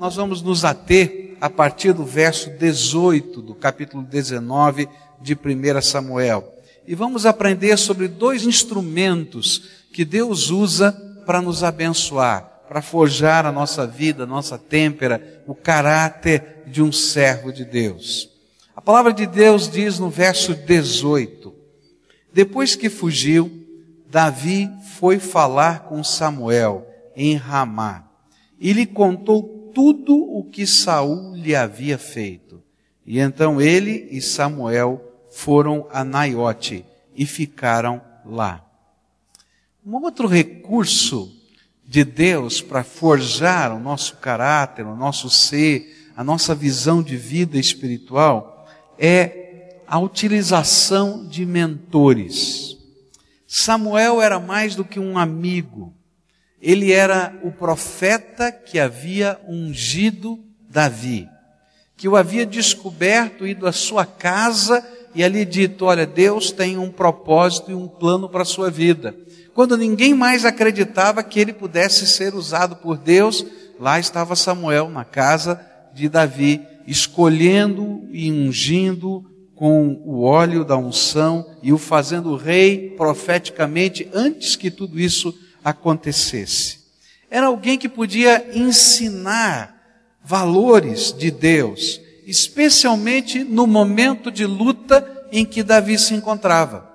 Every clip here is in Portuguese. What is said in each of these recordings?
nós vamos nos ater a partir do verso 18 do capítulo 19 de 1 Samuel. E vamos aprender sobre dois instrumentos que Deus usa para nos abençoar, para forjar a nossa vida, a nossa têmpera, o caráter de um servo de Deus. A palavra de Deus diz no verso 18: Depois que fugiu, Davi foi falar com Samuel em Ramá e lhe contou tudo o que Saul lhe havia feito. E então ele e Samuel foram a Naiote e ficaram lá. Um outro recurso de Deus para forjar o nosso caráter, o nosso ser, a nossa visão de vida espiritual é a utilização de mentores. Samuel era mais do que um amigo. Ele era o profeta que havia ungido Davi, que o havia descoberto, ido à sua casa e ali dito: Olha, Deus tem um propósito e um plano para a sua vida. Quando ninguém mais acreditava que ele pudesse ser usado por Deus, lá estava Samuel na casa de Davi, escolhendo e ungindo com o óleo da unção e o fazendo rei profeticamente antes que tudo isso acontecesse. Era alguém que podia ensinar valores de Deus, especialmente no momento de luta em que Davi se encontrava.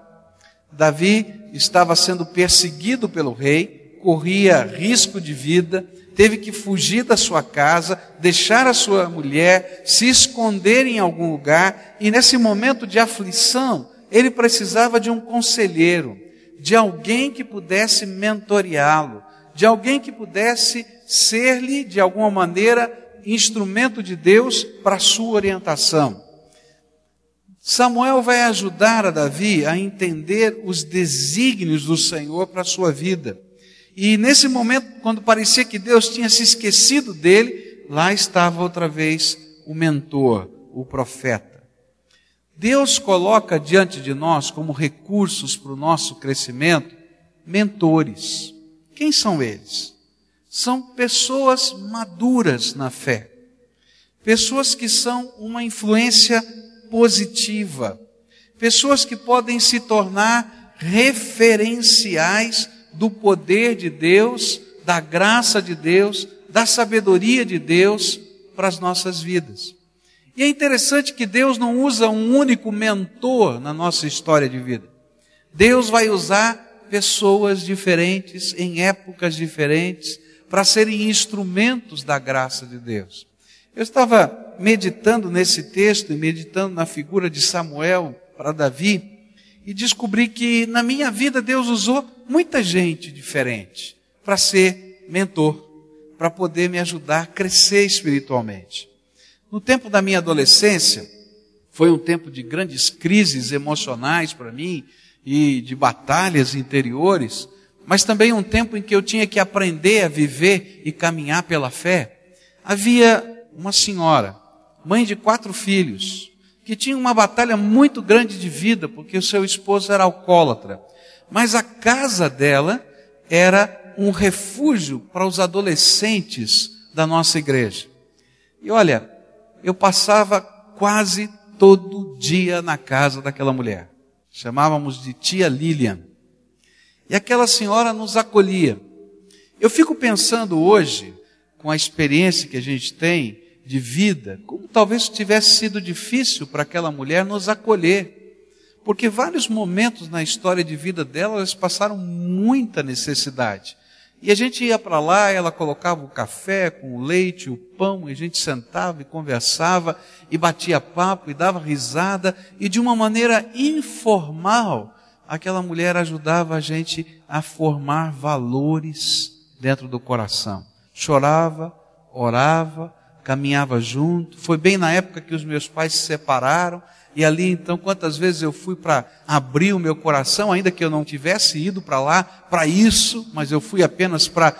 Davi estava sendo perseguido pelo rei, corria risco de vida, teve que fugir da sua casa, deixar a sua mulher, se esconder em algum lugar, e nesse momento de aflição, ele precisava de um conselheiro, de alguém que pudesse mentoreá-lo, de alguém que pudesse ser-lhe, de alguma maneira, instrumento de Deus para sua orientação. Samuel vai ajudar a Davi a entender os desígnios do Senhor para a sua vida. E nesse momento, quando parecia que Deus tinha se esquecido dele, lá estava outra vez o mentor, o profeta. Deus coloca diante de nós como recursos para o nosso crescimento mentores. Quem são eles? são pessoas maduras na fé. Pessoas que são uma influência positiva. Pessoas que podem se tornar referenciais do poder de Deus, da graça de Deus, da sabedoria de Deus para as nossas vidas. E é interessante que Deus não usa um único mentor na nossa história de vida. Deus vai usar pessoas diferentes, em épocas diferentes, para serem instrumentos da graça de Deus. Eu estava meditando nesse texto e meditando na figura de Samuel para Davi e descobri que na minha vida Deus usou muita gente diferente para ser mentor, para poder me ajudar a crescer espiritualmente. No tempo da minha adolescência, foi um tempo de grandes crises emocionais para mim e de batalhas interiores mas também um tempo em que eu tinha que aprender a viver e caminhar pela fé, havia uma senhora, mãe de quatro filhos, que tinha uma batalha muito grande de vida, porque o seu esposo era alcoólatra. Mas a casa dela era um refúgio para os adolescentes da nossa igreja. E olha, eu passava quase todo dia na casa daquela mulher. Chamávamos de tia Lilian. E aquela senhora nos acolhia. Eu fico pensando hoje, com a experiência que a gente tem de vida, como talvez tivesse sido difícil para aquela mulher nos acolher. Porque vários momentos na história de vida dela, elas passaram muita necessidade. E a gente ia para lá, ela colocava o café com o leite, o pão, e a gente sentava e conversava, e batia papo, e dava risada, e de uma maneira informal, aquela mulher ajudava a gente a formar valores dentro do coração. Chorava, orava, caminhava junto. Foi bem na época que os meus pais se separaram. E ali, então, quantas vezes eu fui para abrir o meu coração, ainda que eu não tivesse ido para lá para isso, mas eu fui apenas para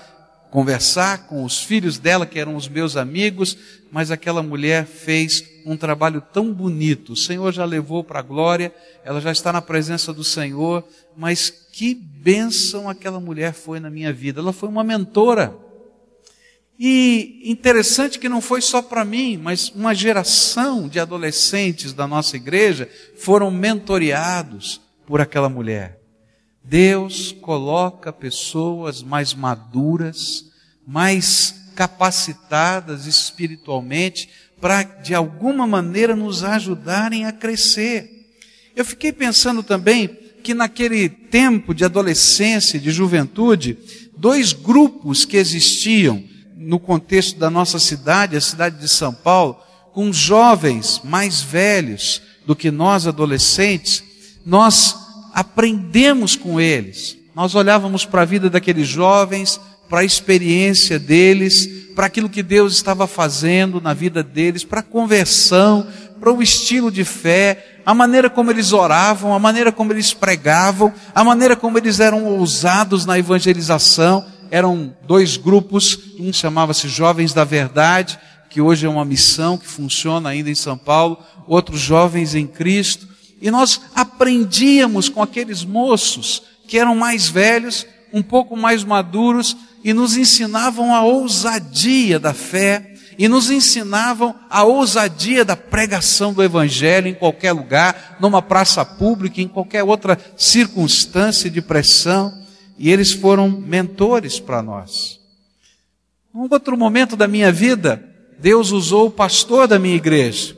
conversar com os filhos dela, que eram os meus amigos, mas aquela mulher fez um trabalho tão bonito. O Senhor já levou para a glória, ela já está na presença do Senhor, mas que bênção aquela mulher foi na minha vida. Ela foi uma mentora. E interessante que não foi só para mim, mas uma geração de adolescentes da nossa igreja foram mentoreados por aquela mulher. Deus coloca pessoas mais maduras, mais capacitadas espiritualmente para de alguma maneira nos ajudarem a crescer. Eu fiquei pensando também que naquele tempo de adolescência, de juventude, dois grupos que existiam no contexto da nossa cidade, a cidade de São Paulo, com jovens mais velhos do que nós adolescentes, nós aprendemos com eles. Nós olhávamos para a vida daqueles jovens, para a experiência deles, para aquilo que Deus estava fazendo na vida deles, para a conversão, para o estilo de fé, a maneira como eles oravam, a maneira como eles pregavam, a maneira como eles eram ousados na evangelização. Eram dois grupos, um chamava-se Jovens da Verdade, que hoje é uma missão que funciona ainda em São Paulo, outros Jovens em Cristo. E nós aprendíamos com aqueles moços que eram mais velhos, um pouco mais maduros, e nos ensinavam a ousadia da fé, e nos ensinavam a ousadia da pregação do Evangelho em qualquer lugar, numa praça pública, em qualquer outra circunstância de pressão, e eles foram mentores para nós. Num outro momento da minha vida, Deus usou o pastor da minha igreja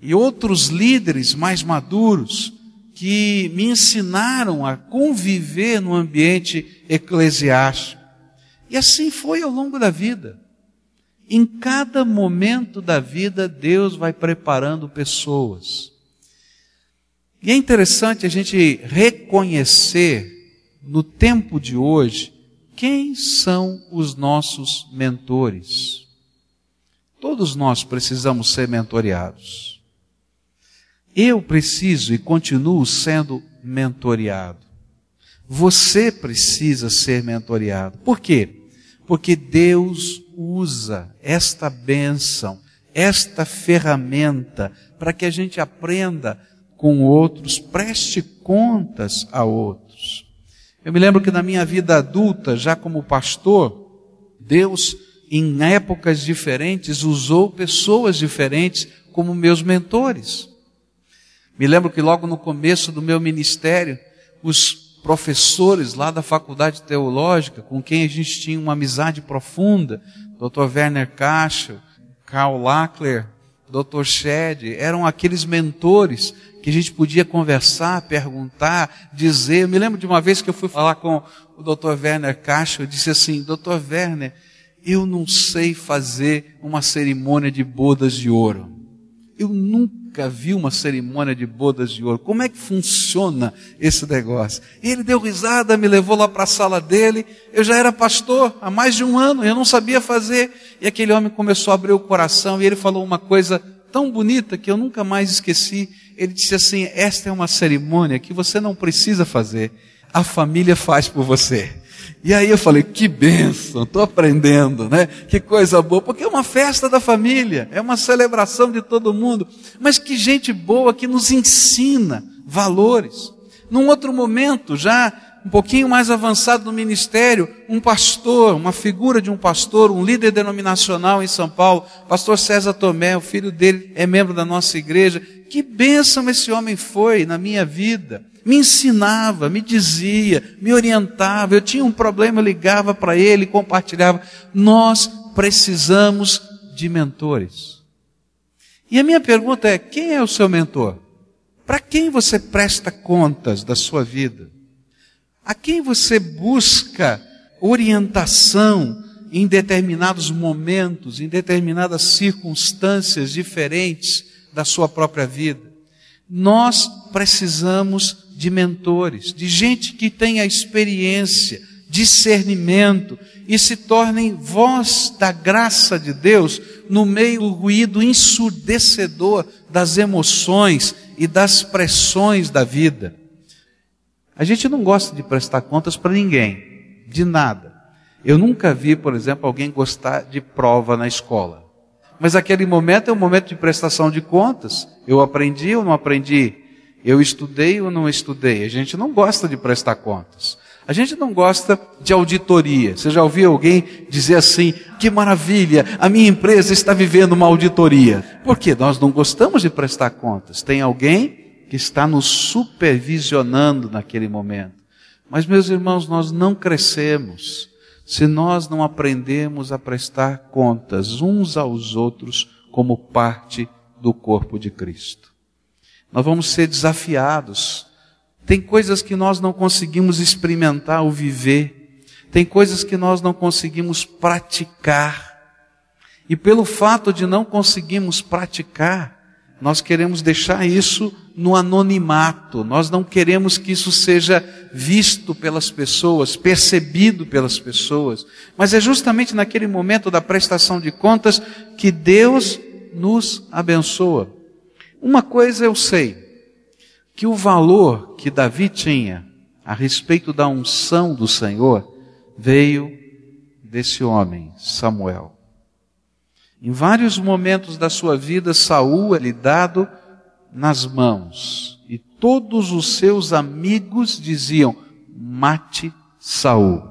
e outros líderes mais maduros que me ensinaram a conviver no ambiente eclesiástico. E assim foi ao longo da vida. Em cada momento da vida, Deus vai preparando pessoas. E é interessante a gente reconhecer, no tempo de hoje, quem são os nossos mentores. Todos nós precisamos ser mentoreados. Eu preciso e continuo sendo mentoreado. Você precisa ser mentoreado. Por quê? Porque Deus usa esta bênção, esta ferramenta, para que a gente aprenda com outros, preste contas a outros. Eu me lembro que na minha vida adulta, já como pastor, Deus, em épocas diferentes, usou pessoas diferentes como meus mentores. Me lembro que logo no começo do meu ministério, os professores lá da faculdade teológica, com quem a gente tinha uma amizade profunda, Dr. Werner Kachel, Karl Lackler, Dr. Shed, eram aqueles mentores que a gente podia conversar, perguntar, dizer. Eu me lembro de uma vez que eu fui falar com o Dr. Werner Kachel, eu disse assim, Dr. Werner, eu não sei fazer uma cerimônia de bodas de ouro. Eu nunca vi uma cerimônia de bodas de ouro. Como é que funciona esse negócio? Ele deu risada, me levou lá para a sala dele. Eu já era pastor há mais de um ano, eu não sabia fazer. E aquele homem começou a abrir o coração e ele falou uma coisa tão bonita que eu nunca mais esqueci. Ele disse assim: Esta é uma cerimônia que você não precisa fazer, a família faz por você. E aí eu falei, que bênção, estou aprendendo, né? Que coisa boa, porque é uma festa da família, é uma celebração de todo mundo, mas que gente boa que nos ensina valores. Num outro momento, já um pouquinho mais avançado no ministério, um pastor, uma figura de um pastor, um líder denominacional em São Paulo, pastor César Tomé, o filho dele é membro da nossa igreja. Que bênção esse homem foi na minha vida me ensinava, me dizia, me orientava. Eu tinha um problema, eu ligava para ele, compartilhava. Nós precisamos de mentores. E a minha pergunta é: quem é o seu mentor? Para quem você presta contas da sua vida? A quem você busca orientação em determinados momentos, em determinadas circunstâncias diferentes da sua própria vida? Nós precisamos de mentores, de gente que tenha experiência, discernimento e se tornem voz da graça de Deus no meio do ruído ensurdecedor das emoções e das pressões da vida. A gente não gosta de prestar contas para ninguém, de nada. Eu nunca vi, por exemplo, alguém gostar de prova na escola. Mas aquele momento é um momento de prestação de contas. Eu aprendi ou não aprendi? Eu estudei ou não estudei? A gente não gosta de prestar contas. A gente não gosta de auditoria. Você já ouviu alguém dizer assim: que maravilha, a minha empresa está vivendo uma auditoria? Porque nós não gostamos de prestar contas. Tem alguém que está nos supervisionando naquele momento. Mas, meus irmãos, nós não crescemos se nós não aprendemos a prestar contas uns aos outros como parte do corpo de Cristo. Nós vamos ser desafiados tem coisas que nós não conseguimos experimentar ou viver. Tem coisas que nós não conseguimos praticar. E pelo fato de não conseguirmos praticar, nós queremos deixar isso no anonimato. Nós não queremos que isso seja visto pelas pessoas, percebido pelas pessoas. Mas é justamente naquele momento da prestação de contas que Deus nos abençoa. Uma coisa eu sei, que o valor que Davi tinha a respeito da unção do Senhor veio desse homem, Samuel. Em vários momentos da sua vida, Saul é lhe dado nas mãos, e todos os seus amigos diziam: mate Saul.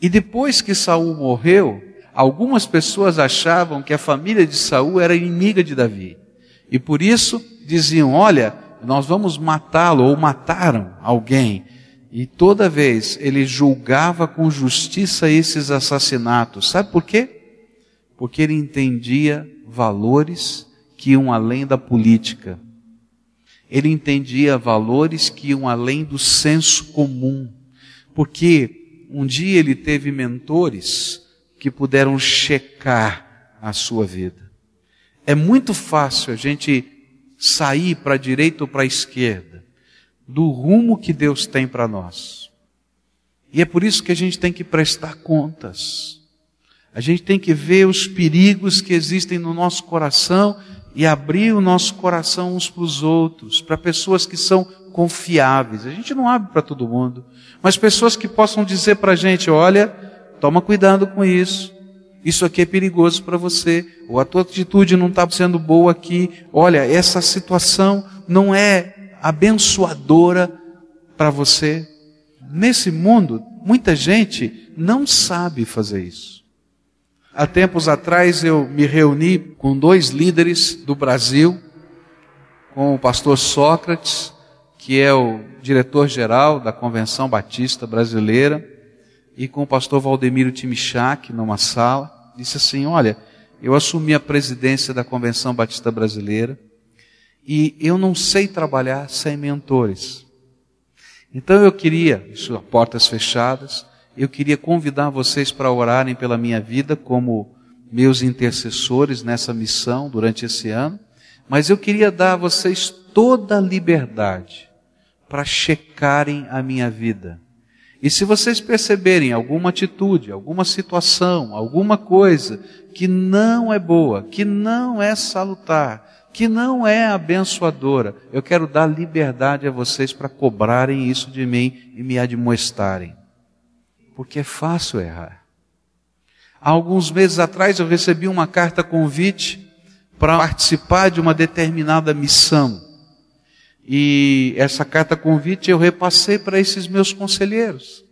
E depois que Saul morreu, algumas pessoas achavam que a família de Saul era inimiga de Davi. E por isso diziam: olha, nós vamos matá-lo ou mataram alguém. E toda vez ele julgava com justiça esses assassinatos. Sabe por quê? Porque ele entendia valores que iam além da política. Ele entendia valores que iam além do senso comum. Porque um dia ele teve mentores que puderam checar a sua vida. É muito fácil a gente sair para a direita ou para a esquerda do rumo que Deus tem para nós. E é por isso que a gente tem que prestar contas. A gente tem que ver os perigos que existem no nosso coração e abrir o nosso coração uns para os outros, para pessoas que são confiáveis. A gente não abre para todo mundo, mas pessoas que possam dizer para a gente: olha, toma cuidado com isso isso aqui é perigoso para você, ou a tua atitude não está sendo boa aqui, olha, essa situação não é abençoadora para você. Nesse mundo, muita gente não sabe fazer isso. Há tempos atrás eu me reuni com dois líderes do Brasil, com o pastor Sócrates, que é o diretor-geral da Convenção Batista Brasileira, e com o pastor Valdemiro Timichak numa sala disse assim: Olha, eu assumi a presidência da Convenção Batista Brasileira e eu não sei trabalhar sem mentores. Então eu queria, isso portas fechadas, eu queria convidar vocês para orarem pela minha vida como meus intercessores nessa missão durante esse ano, mas eu queria dar a vocês toda a liberdade para checarem a minha vida e se vocês perceberem alguma atitude, alguma situação, alguma coisa que não é boa, que não é salutar, que não é abençoadora, eu quero dar liberdade a vocês para cobrarem isso de mim e me admoestarem. Porque é fácil errar. Há alguns meses atrás eu recebi uma carta convite para participar de uma determinada missão. E essa carta convite eu repassei para esses meus conselheiros.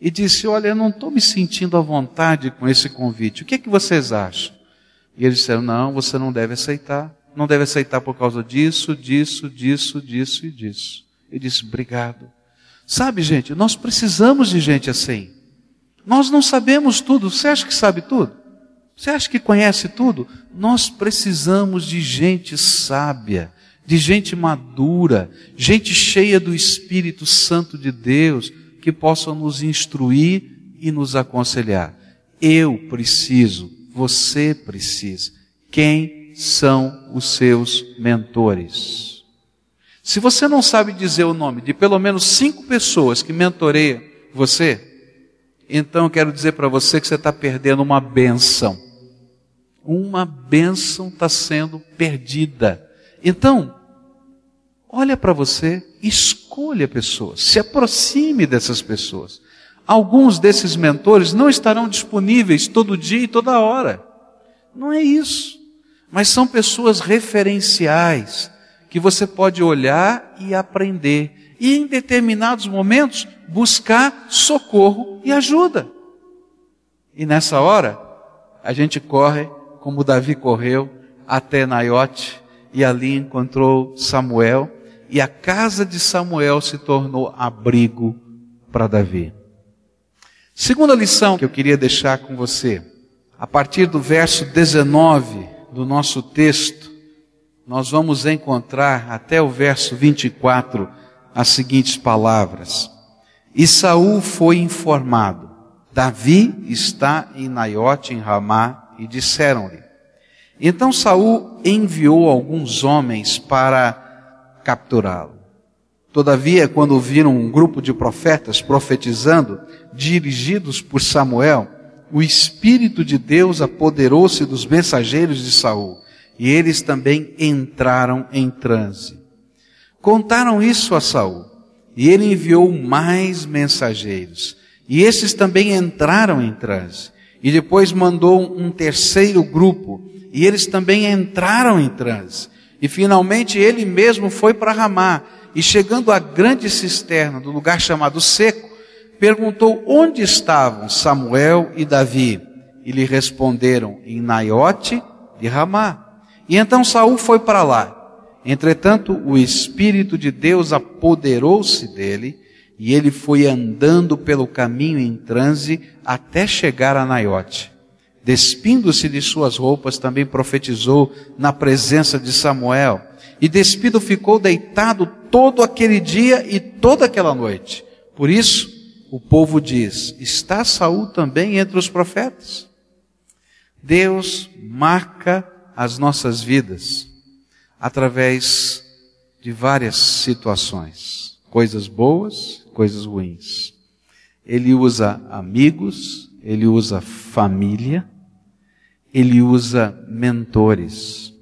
E disse: Olha, eu não estou me sentindo à vontade com esse convite. O que, é que vocês acham? E eles disseram: Não, você não deve aceitar. Não deve aceitar por causa disso, disso, disso, disso e disso. Eu disse: Obrigado. Sabe, gente, nós precisamos de gente assim. Nós não sabemos tudo. Você acha que sabe tudo? Você acha que conhece tudo? Nós precisamos de gente sábia de gente madura, gente cheia do Espírito Santo de Deus, que possam nos instruir e nos aconselhar. Eu preciso, você precisa. Quem são os seus mentores? Se você não sabe dizer o nome de pelo menos cinco pessoas que mentoreiam você, então eu quero dizer para você que você está perdendo uma benção. Uma benção está sendo perdida. Então, olha para você, escolha pessoas, se aproxime dessas pessoas. Alguns desses mentores não estarão disponíveis todo dia e toda hora. Não é isso. Mas são pessoas referenciais que você pode olhar e aprender, e em determinados momentos buscar socorro e ajuda. E nessa hora, a gente corre, como Davi correu, até Naiote, e ali encontrou Samuel, e a casa de Samuel se tornou abrigo para Davi. Segunda lição que eu queria deixar com você, a partir do verso 19 do nosso texto, nós vamos encontrar até o verso 24 as seguintes palavras. E Saul foi informado: Davi está em Naiote, em Ramá, e disseram-lhe. Então Saul enviou alguns homens para capturá-lo. Todavia, quando viram um grupo de profetas profetizando, dirigidos por Samuel, o Espírito de Deus apoderou-se dos mensageiros de Saul, e eles também entraram em transe. Contaram isso a Saul, e ele enviou mais mensageiros, e esses também entraram em transe. E depois mandou um terceiro grupo, e eles também entraram em transe. E finalmente ele mesmo foi para Ramá, e chegando à grande cisterna do lugar chamado Seco, perguntou onde estavam Samuel e Davi. E lhe responderam em Naiote de Ramá. E então Saul foi para lá. Entretanto, o Espírito de Deus apoderou-se dele, e ele foi andando pelo caminho em transe até chegar a Naiote. Despindo-se de suas roupas, também profetizou na presença de Samuel. E despido ficou deitado todo aquele dia e toda aquela noite. Por isso, o povo diz: Está Saul também entre os profetas? Deus marca as nossas vidas através de várias situações, coisas boas, coisas ruins. Ele usa amigos, ele usa família, ele usa mentores.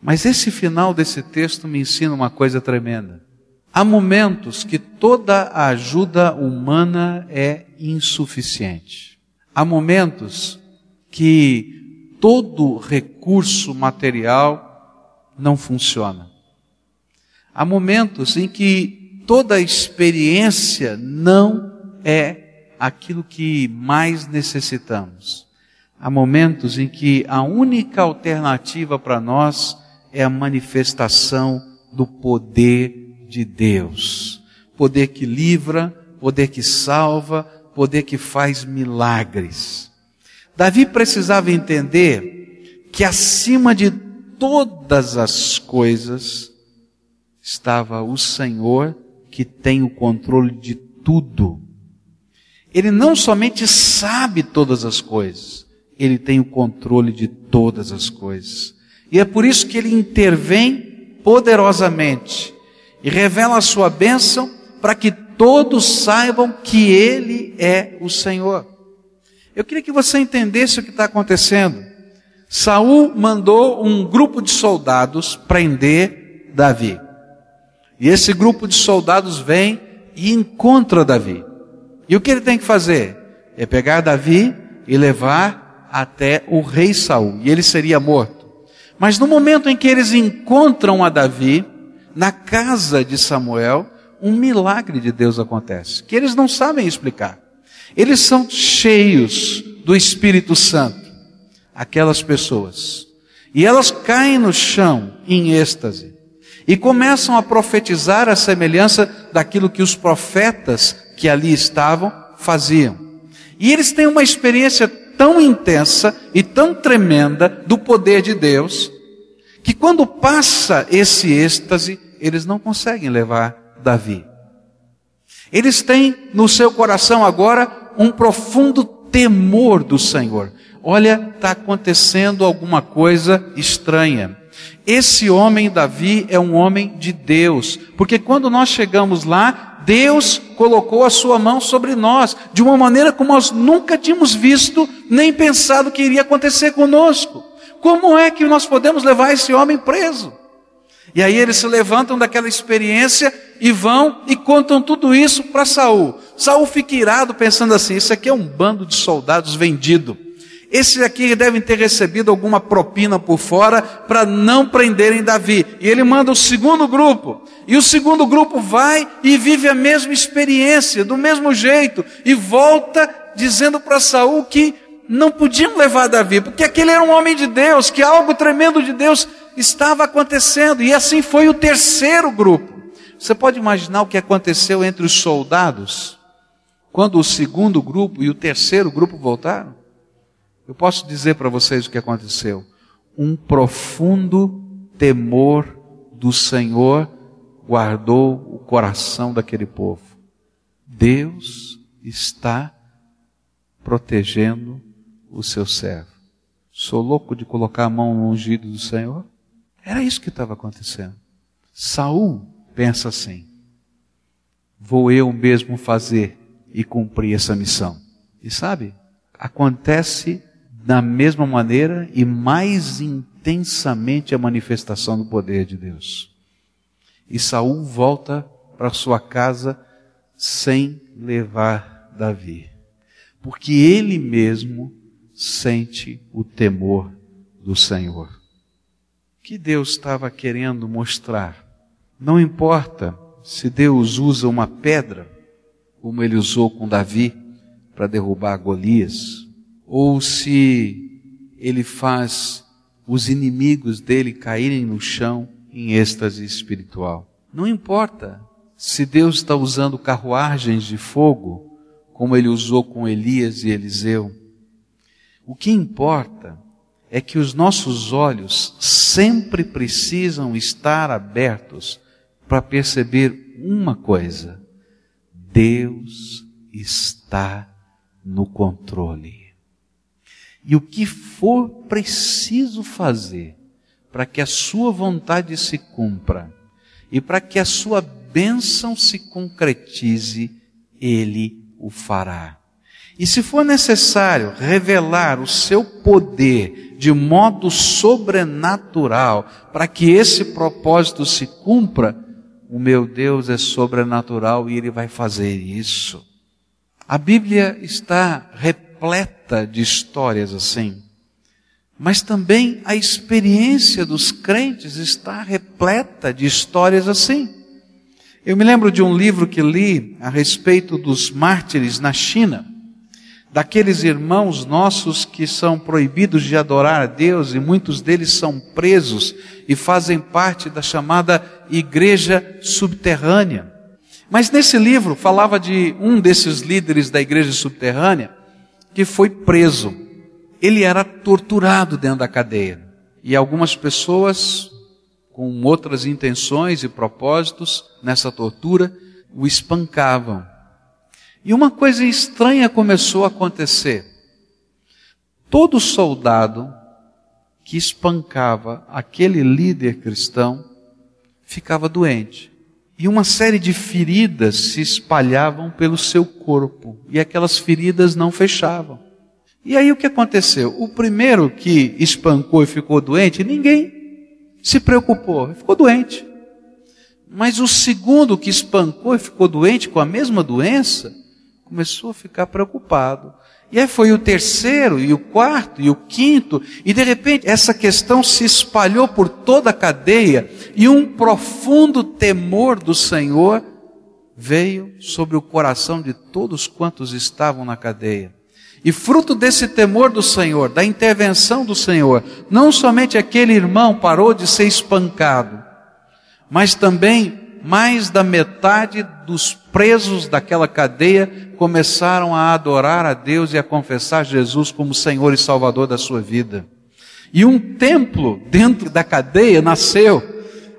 Mas esse final desse texto me ensina uma coisa tremenda. Há momentos que toda a ajuda humana é insuficiente. Há momentos que todo recurso material não funciona. Há momentos em que toda experiência não é aquilo que mais necessitamos. Há momentos em que a única alternativa para nós é a manifestação do poder de Deus. Poder que livra, poder que salva, poder que faz milagres. Davi precisava entender que acima de todas as coisas estava o Senhor que tem o controle de tudo. Ele não somente sabe todas as coisas, ele tem o controle de todas as coisas. E é por isso que ele intervém poderosamente e revela a sua bênção para que todos saibam que ele é o Senhor. Eu queria que você entendesse o que está acontecendo. Saul mandou um grupo de soldados prender Davi. E esse grupo de soldados vem e encontra Davi. E o que ele tem que fazer? É pegar Davi e levar até o rei Saul, e ele seria morto. Mas no momento em que eles encontram a Davi, na casa de Samuel, um milagre de Deus acontece, que eles não sabem explicar. Eles são cheios do Espírito Santo, aquelas pessoas. E elas caem no chão em êxtase e começam a profetizar a semelhança daquilo que os profetas que ali estavam faziam. E eles têm uma experiência tão intensa e tão tremenda do poder de Deus, que quando passa esse êxtase, eles não conseguem levar Davi. Eles têm no seu coração agora um profundo temor do Senhor. Olha, está acontecendo alguma coisa estranha. Esse homem, Davi, é um homem de Deus, porque quando nós chegamos lá, Deus colocou a sua mão sobre nós de uma maneira como nós nunca tínhamos visto nem pensado que iria acontecer conosco. Como é que nós podemos levar esse homem preso? E aí eles se levantam daquela experiência e vão e contam tudo isso para Saul. Saul fica irado pensando assim: isso aqui é um bando de soldados vendido. Esses aqui devem ter recebido alguma propina por fora para não prenderem Davi. E ele manda o segundo grupo. E o segundo grupo vai e vive a mesma experiência, do mesmo jeito, e volta dizendo para Saul que não podiam levar Davi, porque aquele era um homem de Deus, que algo tremendo de Deus estava acontecendo. E assim foi o terceiro grupo. Você pode imaginar o que aconteceu entre os soldados quando o segundo grupo e o terceiro grupo voltaram? Eu posso dizer para vocês o que aconteceu. Um profundo temor do Senhor guardou o coração daquele povo. Deus está protegendo o seu servo. Sou louco de colocar a mão no ungido do Senhor? Era isso que estava acontecendo. Saul pensa assim: vou eu mesmo fazer e cumprir essa missão. E sabe, acontece da mesma maneira e mais intensamente a manifestação do poder de Deus. E Saul volta para sua casa sem levar Davi, porque ele mesmo sente o temor do Senhor. O que Deus estava querendo mostrar? Não importa se Deus usa uma pedra, como ele usou com Davi para derrubar Golias, ou se ele faz os inimigos dele caírem no chão em êxtase espiritual. Não importa se Deus está usando carruagens de fogo, como ele usou com Elias e Eliseu. O que importa é que os nossos olhos sempre precisam estar abertos para perceber uma coisa: Deus está no controle. E o que for preciso fazer para que a sua vontade se cumpra e para que a sua bênção se concretize, ele o fará. E se for necessário revelar o seu poder de modo sobrenatural para que esse propósito se cumpra, o meu Deus é sobrenatural e ele vai fazer isso. A Bíblia está repleta de histórias assim. Mas também a experiência dos crentes está repleta de histórias assim. Eu me lembro de um livro que li a respeito dos mártires na China, daqueles irmãos nossos que são proibidos de adorar a Deus e muitos deles são presos e fazem parte da chamada igreja subterrânea. Mas nesse livro falava de um desses líderes da igreja subterrânea que foi preso. Ele era torturado dentro da cadeia. E algumas pessoas, com outras intenções e propósitos nessa tortura, o espancavam. E uma coisa estranha começou a acontecer. Todo soldado que espancava aquele líder cristão ficava doente. E uma série de feridas se espalhavam pelo seu corpo, e aquelas feridas não fechavam. E aí o que aconteceu? O primeiro que espancou e ficou doente, ninguém se preocupou, ficou doente. Mas o segundo que espancou e ficou doente com a mesma doença, começou a ficar preocupado. E aí foi o terceiro, e o quarto, e o quinto, e de repente essa questão se espalhou por toda a cadeia, e um profundo temor do Senhor veio sobre o coração de todos quantos estavam na cadeia. E fruto desse temor do Senhor, da intervenção do Senhor, não somente aquele irmão parou de ser espancado, mas também mais da metade dos presos daquela cadeia começaram a adorar a Deus e a confessar Jesus como Senhor e Salvador da sua vida. E um templo dentro da cadeia nasceu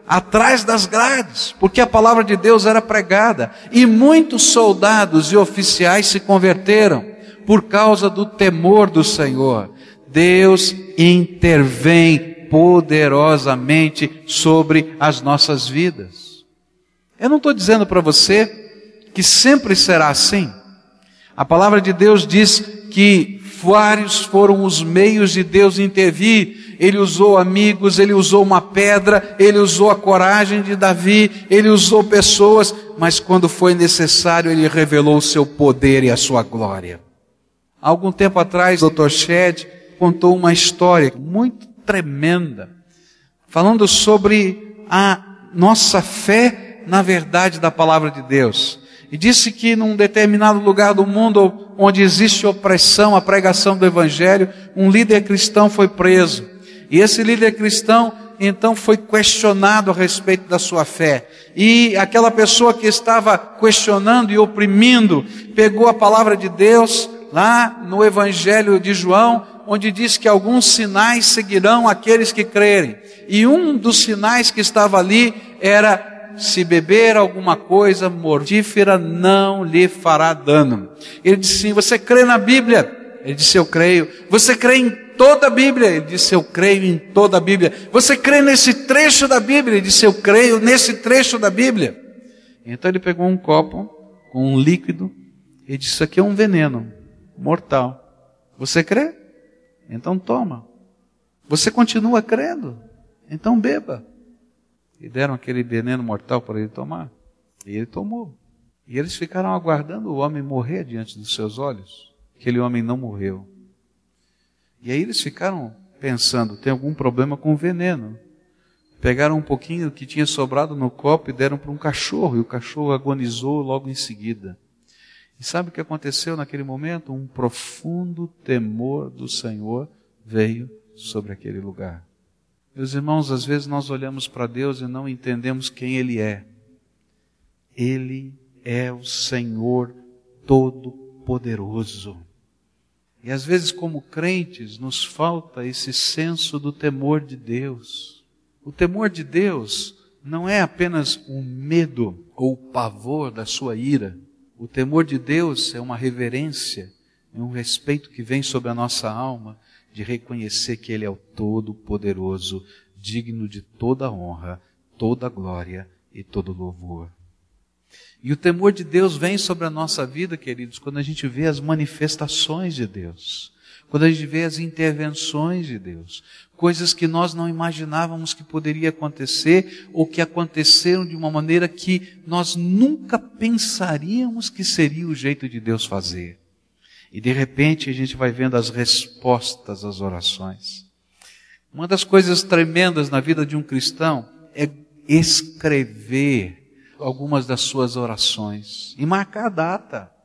atrás das grades, porque a palavra de Deus era pregada, e muitos soldados e oficiais se converteram por causa do temor do Senhor. Deus intervém poderosamente sobre as nossas vidas. Eu não estou dizendo para você que sempre será assim. A palavra de Deus diz que vários foram os meios de Deus intervir. Ele usou amigos, ele usou uma pedra, ele usou a coragem de Davi, ele usou pessoas, mas quando foi necessário, ele revelou o seu poder e a sua glória. Algum tempo atrás, o Dr. Shed contou uma história muito tremenda, falando sobre a nossa fé na verdade da palavra de Deus. E disse que num determinado lugar do mundo onde existe opressão, a pregação do evangelho, um líder cristão foi preso. E esse líder cristão então foi questionado a respeito da sua fé. E aquela pessoa que estava questionando e oprimindo, pegou a palavra de Deus lá no Evangelho de João, onde diz que alguns sinais seguirão aqueles que crerem. E um dos sinais que estava ali era se beber alguma coisa mortífera não lhe fará dano. Ele disse sim, você crê na Bíblia? Ele disse eu creio. Você crê em toda a Bíblia? Ele disse, eu creio em toda a Bíblia. Você crê nesse trecho da Bíblia? Ele disse, eu creio nesse trecho da Bíblia. Então ele pegou um copo com um líquido e disse, isso aqui é um veneno mortal. Você crê? Então toma. Você continua crendo? Então beba. E deram aquele veneno mortal para ele tomar. E ele tomou. E eles ficaram aguardando o homem morrer diante dos seus olhos. Aquele homem não morreu. E aí eles ficaram pensando: tem algum problema com o veneno? Pegaram um pouquinho que tinha sobrado no copo e deram para um cachorro, e o cachorro agonizou logo em seguida. E sabe o que aconteceu naquele momento? Um profundo temor do Senhor veio sobre aquele lugar. Meus irmãos, às vezes nós olhamos para Deus e não entendemos quem Ele é. Ele é o Senhor Todo-Poderoso. E às vezes, como crentes, nos falta esse senso do temor de Deus. O temor de Deus não é apenas o medo ou o pavor da sua ira. O temor de Deus é uma reverência, é um respeito que vem sobre a nossa alma de reconhecer que Ele é o Todo-Poderoso, digno de toda honra, toda glória e todo louvor. E o temor de Deus vem sobre a nossa vida, queridos, quando a gente vê as manifestações de Deus, quando a gente vê as intervenções de Deus, coisas que nós não imaginávamos que poderia acontecer ou que aconteceram de uma maneira que nós nunca pensaríamos que seria o jeito de Deus fazer. E de repente a gente vai vendo as respostas às orações. Uma das coisas tremendas na vida de um cristão é escrever algumas das suas orações e marcar a data.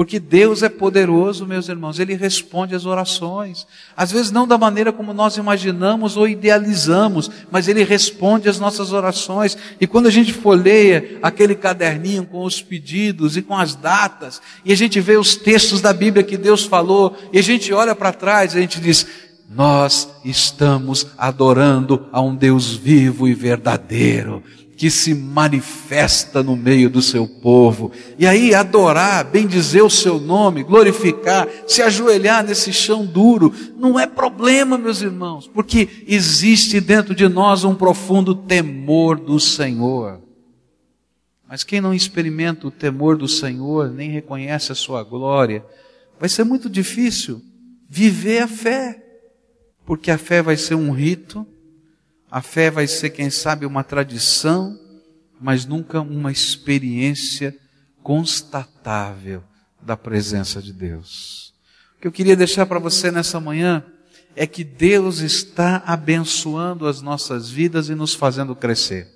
Porque Deus é poderoso, meus irmãos, Ele responde às orações. Às vezes não da maneira como nós imaginamos ou idealizamos, mas Ele responde às nossas orações. E quando a gente folheia aquele caderninho com os pedidos e com as datas, e a gente vê os textos da Bíblia que Deus falou, e a gente olha para trás, a gente diz, nós estamos adorando a um Deus vivo e verdadeiro que se manifesta no meio do seu povo. E aí adorar, bendizer o seu nome, glorificar, se ajoelhar nesse chão duro, não é problema, meus irmãos, porque existe dentro de nós um profundo temor do Senhor. Mas quem não experimenta o temor do Senhor, nem reconhece a sua glória, vai ser muito difícil viver a fé, porque a fé vai ser um rito, a fé vai ser, quem sabe, uma tradição, mas nunca uma experiência constatável da presença de Deus. O que eu queria deixar para você nessa manhã é que Deus está abençoando as nossas vidas e nos fazendo crescer.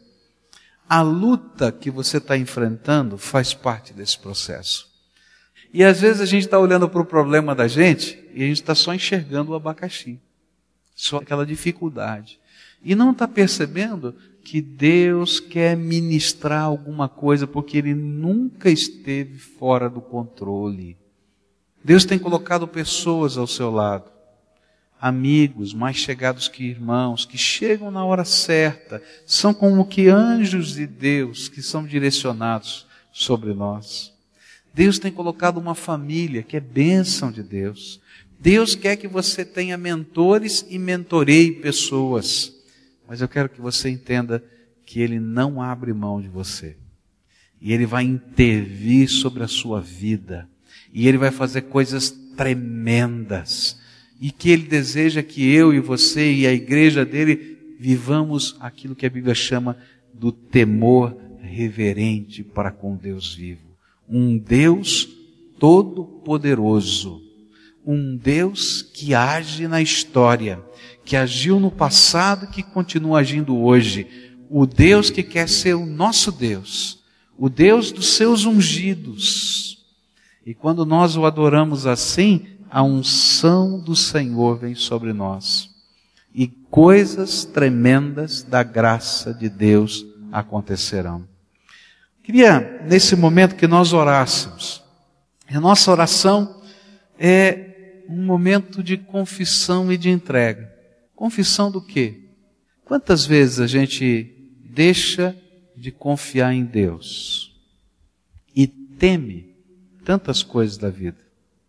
A luta que você está enfrentando faz parte desse processo. E às vezes a gente está olhando para o problema da gente e a gente está só enxergando o abacaxi, só aquela dificuldade. E não está percebendo que Deus quer ministrar alguma coisa porque Ele nunca esteve fora do controle. Deus tem colocado pessoas ao seu lado, amigos mais chegados que irmãos, que chegam na hora certa, são como que anjos de Deus que são direcionados sobre nós. Deus tem colocado uma família que é bênção de Deus. Deus quer que você tenha mentores e mentoreie pessoas. Mas eu quero que você entenda que Ele não abre mão de você. E Ele vai intervir sobre a sua vida. E Ele vai fazer coisas tremendas. E que Ele deseja que eu e você e a igreja dele vivamos aquilo que a Bíblia chama do temor reverente para com Deus vivo. Um Deus todo-poderoso. um Deus que age na história, que agiu no passado e que continua agindo hoje. O Deus que quer ser o nosso Deus, o Deus dos seus ungidos. E quando nós o adoramos assim, a unção do Senhor vem sobre nós. E coisas tremendas da graça de Deus acontecerão. Queria, nesse momento, que nós orássemos. A nossa oração é um momento de confissão e de entrega. Confissão do quê? Quantas vezes a gente deixa de confiar em Deus e teme tantas coisas da vida?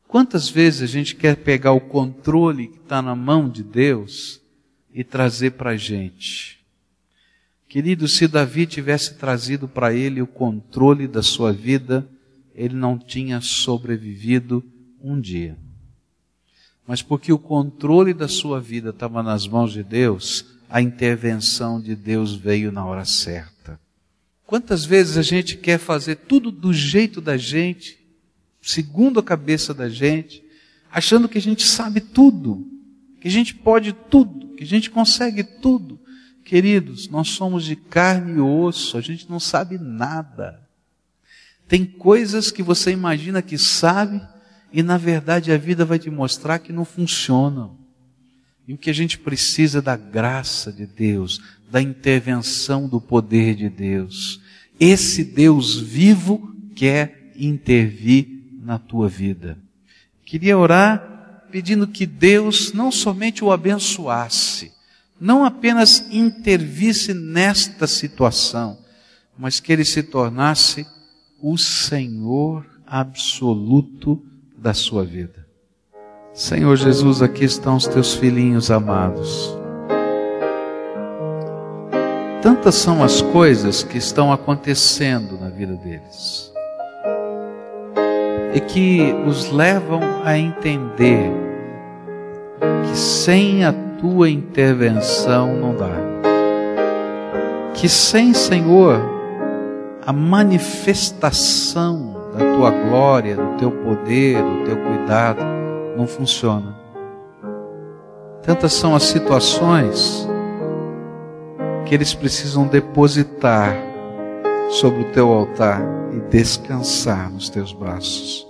Quantas vezes a gente quer pegar o controle que está na mão de Deus e trazer para a gente? Querido, se Davi tivesse trazido para ele o controle da sua vida, ele não tinha sobrevivido um dia. Mas porque o controle da sua vida estava nas mãos de Deus, a intervenção de Deus veio na hora certa. Quantas vezes a gente quer fazer tudo do jeito da gente, segundo a cabeça da gente, achando que a gente sabe tudo, que a gente pode tudo, que a gente consegue tudo. Queridos, nós somos de carne e osso, a gente não sabe nada. Tem coisas que você imagina que sabe e na verdade a vida vai te mostrar que não funcionam. E o que a gente precisa é da graça de Deus, da intervenção do poder de Deus. Esse Deus vivo quer intervir na tua vida. Queria orar pedindo que Deus não somente o abençoasse, não apenas intervisse nesta situação, mas que ele se tornasse o Senhor absoluto da sua vida. Senhor Jesus, aqui estão os teus filhinhos amados. Tantas são as coisas que estão acontecendo na vida deles e que os levam a entender que sem a tua intervenção não dá. Que sem Senhor a manifestação da tua glória, do teu poder, do teu cuidado não funciona. Tantas são as situações que eles precisam depositar sobre o teu altar e descansar nos teus braços.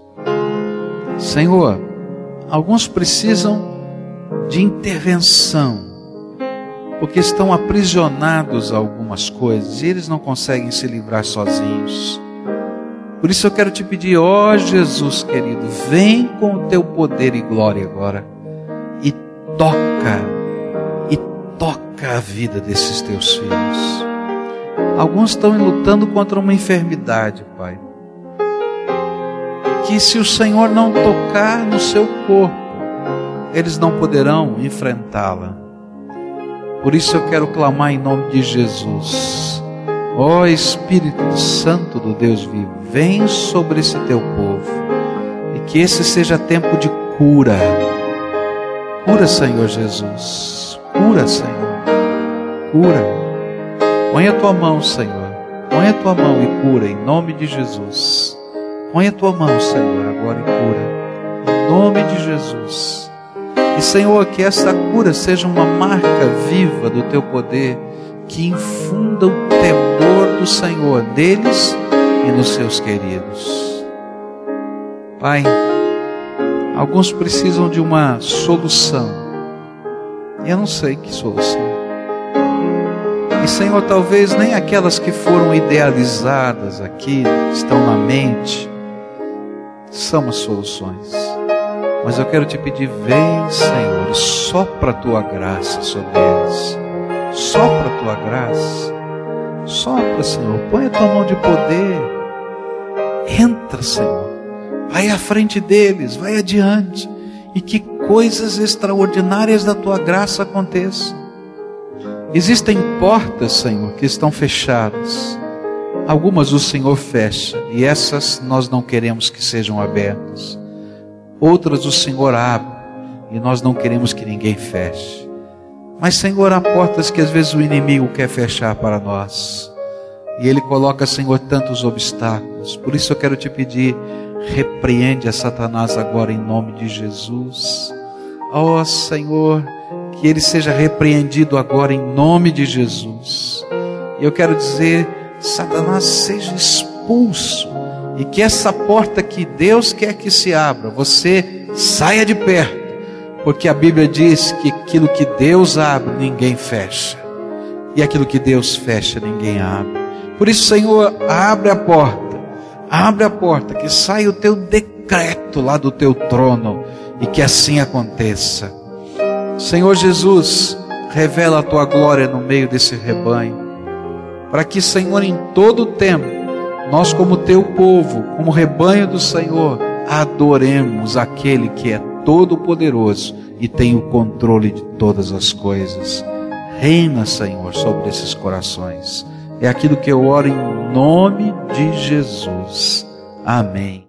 Senhor, alguns precisam de intervenção, porque estão aprisionados a algumas coisas e eles não conseguem se livrar sozinhos. Por isso eu quero te pedir, ó Jesus querido, vem com o teu poder e glória agora e toca, e toca a vida desses teus filhos. Alguns estão lutando contra uma enfermidade, Pai. Que se o Senhor não tocar no seu corpo, eles não poderão enfrentá-la. Por isso eu quero clamar em nome de Jesus. Ó Espírito Santo do Deus vivo, vem sobre esse teu povo e que esse seja tempo de cura. Cura, Senhor Jesus. Cura, Senhor. Cura. Põe a tua mão, Senhor. Põe a tua mão e cura em nome de Jesus. Põe a tua mão, Senhor, agora e cura. Em nome de Jesus. E, Senhor, que essa cura seja uma marca viva do teu poder, que infunda o temor do Senhor neles e nos seus queridos. Pai, alguns precisam de uma solução. E eu não sei que solução. E Senhor, talvez nem aquelas que foram idealizadas aqui, estão na mente, são as soluções. Mas eu quero te pedir, vem, Senhor, sopra a tua graça sobre eles. Sopra a tua graça. Sopra, Senhor. Põe a tua mão de poder. Entra, Senhor. Vai à frente deles, vai adiante. E que coisas extraordinárias da tua graça aconteçam. Existem portas, Senhor, que estão fechadas. Algumas o Senhor fecha e essas nós não queremos que sejam abertas. Outras o Senhor abre e nós não queremos que ninguém feche. Mas, Senhor, há portas que às vezes o inimigo quer fechar para nós. E ele coloca, Senhor, tantos obstáculos. Por isso eu quero te pedir, repreende a Satanás agora em nome de Jesus. Ó oh, Senhor, que ele seja repreendido agora em nome de Jesus. E eu quero dizer, Satanás seja expulso e que essa porta que Deus quer que se abra, você saia de perto, porque a Bíblia diz que aquilo que Deus abre, ninguém fecha, e aquilo que Deus fecha, ninguém abre. Por isso, Senhor, abre a porta, abre a porta, que saia o teu decreto lá do teu trono e que assim aconteça. Senhor Jesus, revela a tua glória no meio desse rebanho, para que, Senhor, em todo o tempo, nós, como teu povo, como rebanho do Senhor, adoremos aquele que é todo-poderoso e tem o controle de todas as coisas. Reina, Senhor, sobre esses corações. É aquilo que eu oro em nome de Jesus. Amém.